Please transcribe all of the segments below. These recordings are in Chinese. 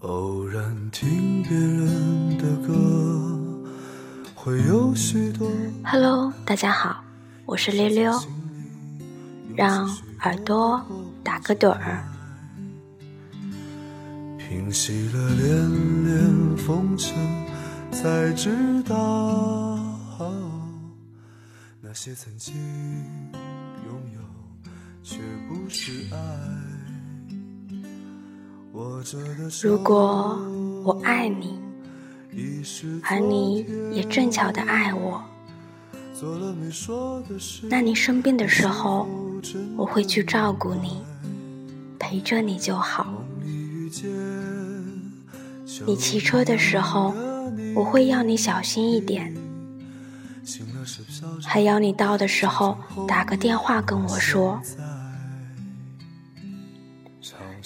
偶然听别人的歌，会有许多。Hello，大家好，我是溜溜，让耳朵打个盹儿。平息了连连风尘，才知道那些曾经拥有，却不是爱。如果我爱你，而你也正巧的爱我，那你生病的时候，我会去照顾你，陪着你就好。你骑车的时候，我会要你小心一点，还要你到的时候打个电话跟我说。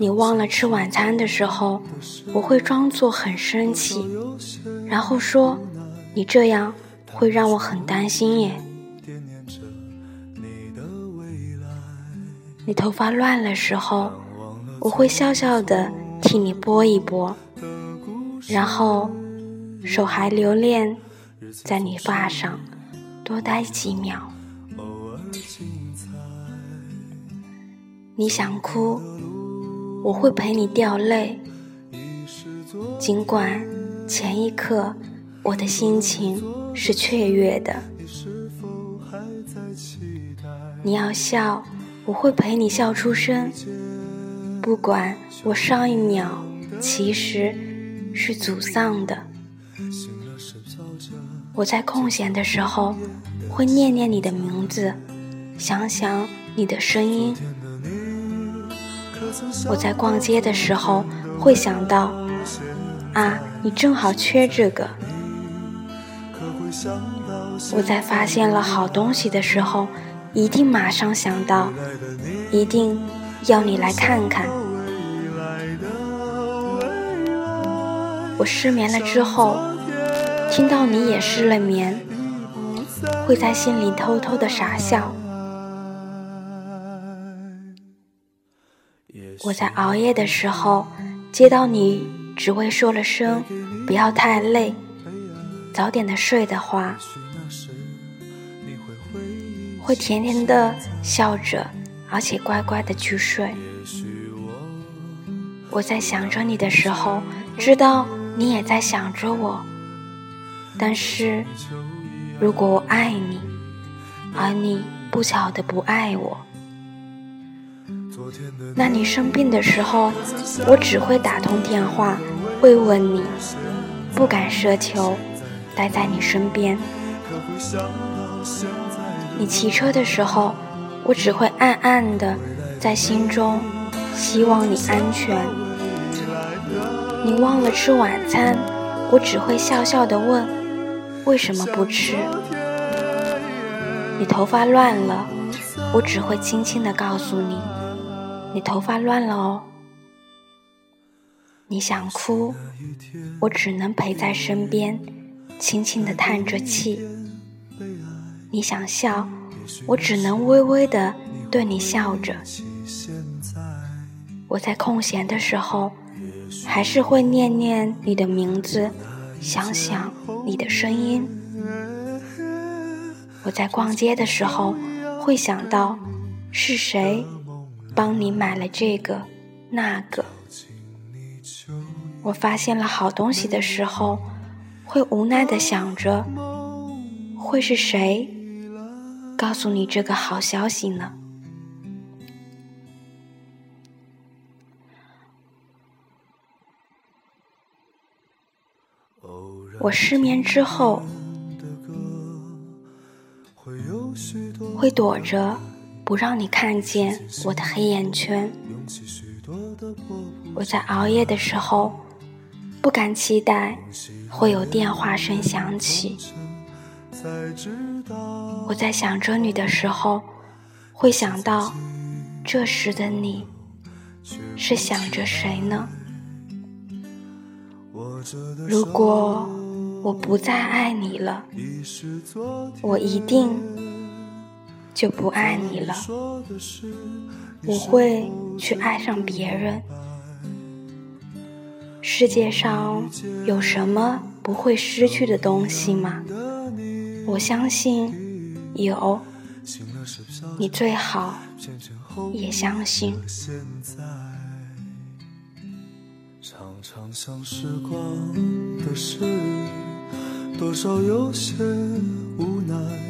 你忘了吃晚餐的时候，我会装作很生气，然后说：“你这样会让我很担心耶。”你头发乱了时候，我会笑笑的替你拨一拨，然后手还留恋在你发上多待几秒。你想哭。我会陪你掉泪，尽管前一刻我的心情是雀跃的。你要笑，我会陪你笑出声，不管我上一秒其实是沮丧的。我在空闲的时候会念念你的名字，想想你的声音。我在逛街的时候会想到，啊，你正好缺这个。我在发现了好东西的时候，一定马上想到，一定要你来看看。我失眠了之后，听到你也失了眠，会在心里偷偷的傻笑。我在熬夜的时候，接到你只会说了声“不要太累，早点的睡”的话，会甜甜的笑着，而且乖乖的去睡。我在想着你的时候，知道你也在想着我。但是，如果我爱你，而你不巧的不爱我。那你生病的时候，我只会打通电话慰问你，不敢奢求待在你身边。你骑车的时候，我只会暗暗的在心中希望你安全。你忘了吃晚餐，我只会笑笑的问为什么不吃。你头发乱了，我只会轻轻的告诉你。你头发乱了哦，你想哭，我只能陪在身边，轻轻的叹着气。你想笑，我只能微微的对你笑着。我在空闲的时候，还是会念念你的名字，想想你的声音。我在逛街的时候，会想到是谁。帮你买了这个那个，我发现了好东西的时候，会无奈的想着，会是谁告诉你这个好消息呢？我失眠之后，会躲着。不让你看见我的黑眼圈。我在熬夜的时候，不敢期待会有电话声响起。我在想着你的时候，会想到这时的你是想着谁呢？如果我不再爱你了，我一定。就不爱你了，我会去爱上别人。世界上有什么不会失去的东西吗？我相信有，你最好也相信。常常想时光的事，多少有些无奈。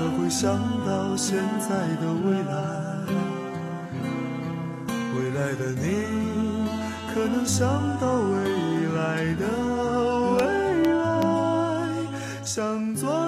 可会想到现在的未来？未来的你，可能想到未来的未来？想做。